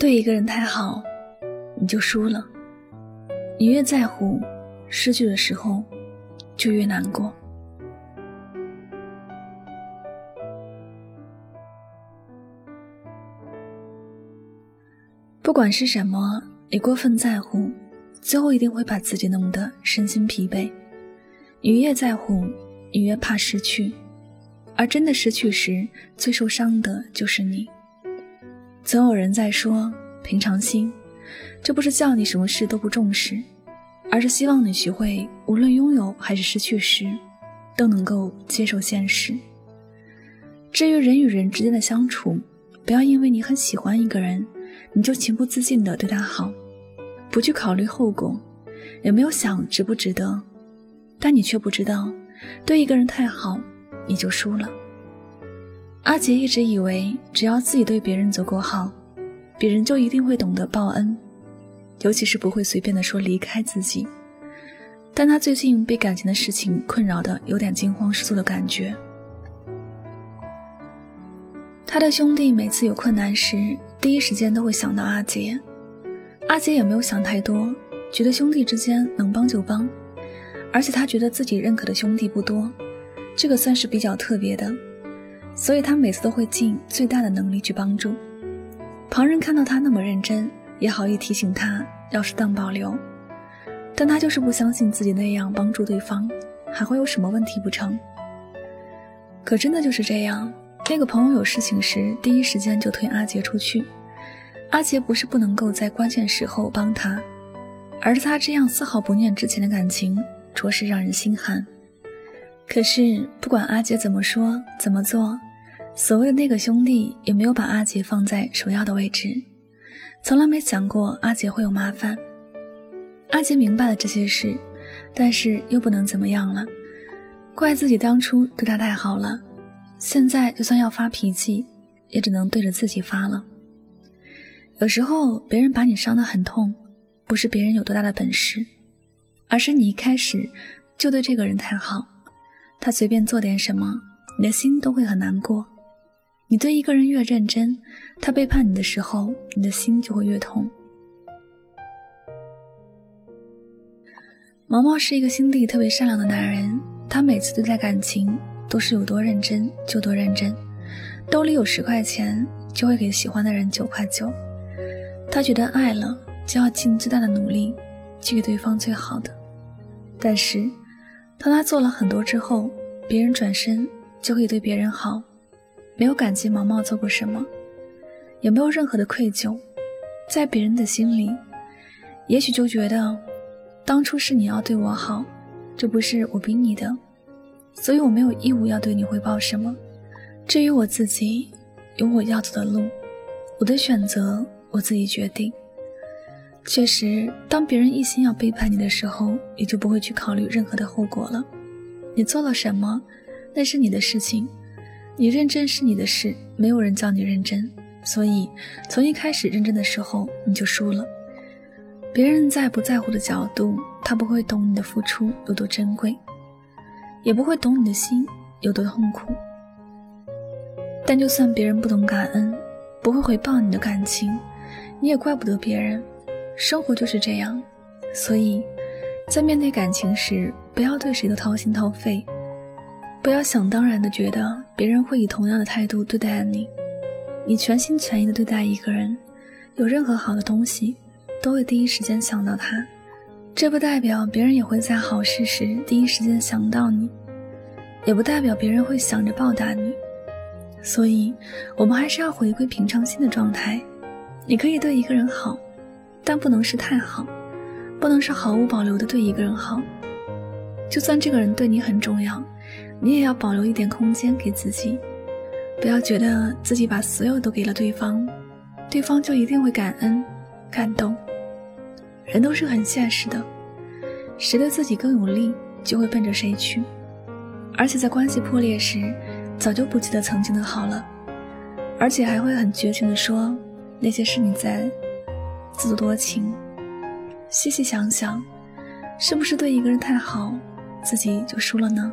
对一个人太好，你就输了。你越在乎，失去的时候就越难过。不管是什么，你过分在乎，最后一定会把自己弄得身心疲惫。你越在乎，你越怕失去，而真的失去时，最受伤的就是你。总有人在说平常心，这不是叫你什么事都不重视，而是希望你学会无论拥有还是失去时，都能够接受现实。至于人与人之间的相处，不要因为你很喜欢一个人。你就情不自禁地对他好，不去考虑后果，也没有想值不值得，但你却不知道，对一个人太好，你就输了。阿杰一直以为，只要自己对别人足够好，别人就一定会懂得报恩，尤其是不会随便的说离开自己。但他最近被感情的事情困扰的有点惊慌失措的感觉。他的兄弟每次有困难时，第一时间都会想到阿杰。阿杰也没有想太多，觉得兄弟之间能帮就帮，而且他觉得自己认可的兄弟不多，这个算是比较特别的，所以他每次都会尽最大的能力去帮助。旁人看到他那么认真，也好意提醒他要适当保留，但他就是不相信自己那样帮助对方还会有什么问题不成？可真的就是这样。那个朋友有事情时，第一时间就推阿杰出去。阿杰不是不能够在关键时候帮他，而是他这样丝毫不念之前的感情，着实让人心寒。可是不管阿杰怎么说怎么做，所谓的那个兄弟也没有把阿杰放在首要的位置，从来没想过阿杰会有麻烦。阿杰明白了这些事，但是又不能怎么样了，怪自己当初对他太好了。现在就算要发脾气，也只能对着自己发了。有时候别人把你伤得很痛，不是别人有多大的本事，而是你一开始就对这个人太好，他随便做点什么，你的心都会很难过。你对一个人越认真，他背叛你的时候，你的心就会越痛。毛毛是一个心地特别善良的男人，他每次对待感情。都是有多认真就多认真，兜里有十块钱就会给喜欢的人九块九。他觉得爱了就要尽最大的努力去给对方最好的。但是当他做了很多之后，别人转身就可以对别人好，没有感激毛毛做过什么，也没有任何的愧疚，在别人的心里，也许就觉得当初是你要对我好，这不是我逼你的。所以我没有义务要对你汇报什么。至于我自己，有我要走的路，我的选择我自己决定。确实，当别人一心要背叛你的时候，你就不会去考虑任何的后果了。你做了什么，那是你的事情，你认真是你的事，没有人叫你认真。所以，从一开始认真的时候，你就输了。别人在不在乎的角度，他不会懂你的付出有多珍贵。也不会懂你的心有多痛苦，但就算别人不懂感恩，不会回报你的感情，你也怪不得别人。生活就是这样，所以，在面对感情时，不要对谁都掏心掏肺，不要想当然的觉得别人会以同样的态度对待你。你全心全意的对待一个人，有任何好的东西，都会第一时间想到他。这不代表别人也会在好事时第一时间想到你，也不代表别人会想着报答你，所以，我们还是要回归平常心的状态。你可以对一个人好，但不能是太好，不能是毫无保留的对一个人好。就算这个人对你很重要，你也要保留一点空间给自己，不要觉得自己把所有都给了对方，对方就一定会感恩、感动。人都是很现实的，谁对自己更有利，就会奔着谁去。而且在关系破裂时，早就不记得曾经的好了，而且还会很绝情的说那些是你在自作多情。细细想想，是不是对一个人太好，自己就输了呢？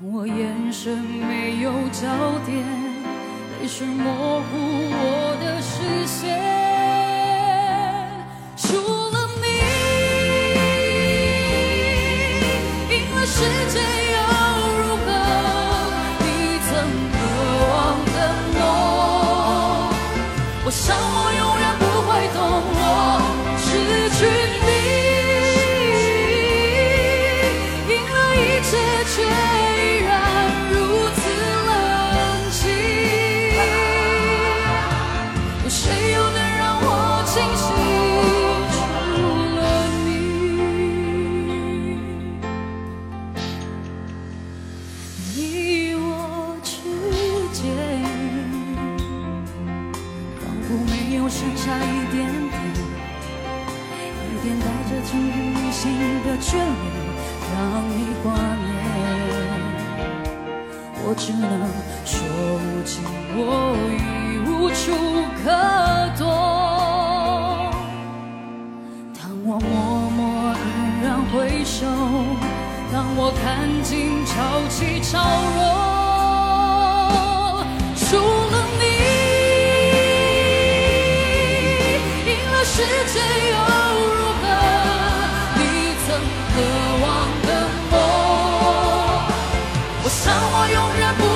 我眼神没有焦点，泪水模糊我的视线。除了你，赢了世界又如何？你曾渴望的梦，我想我一点带着从旅行的眷恋，让你挂念。我只能说无尽，我已无处可躲。当我默默黯然回首，当我看尽潮起潮落，永远不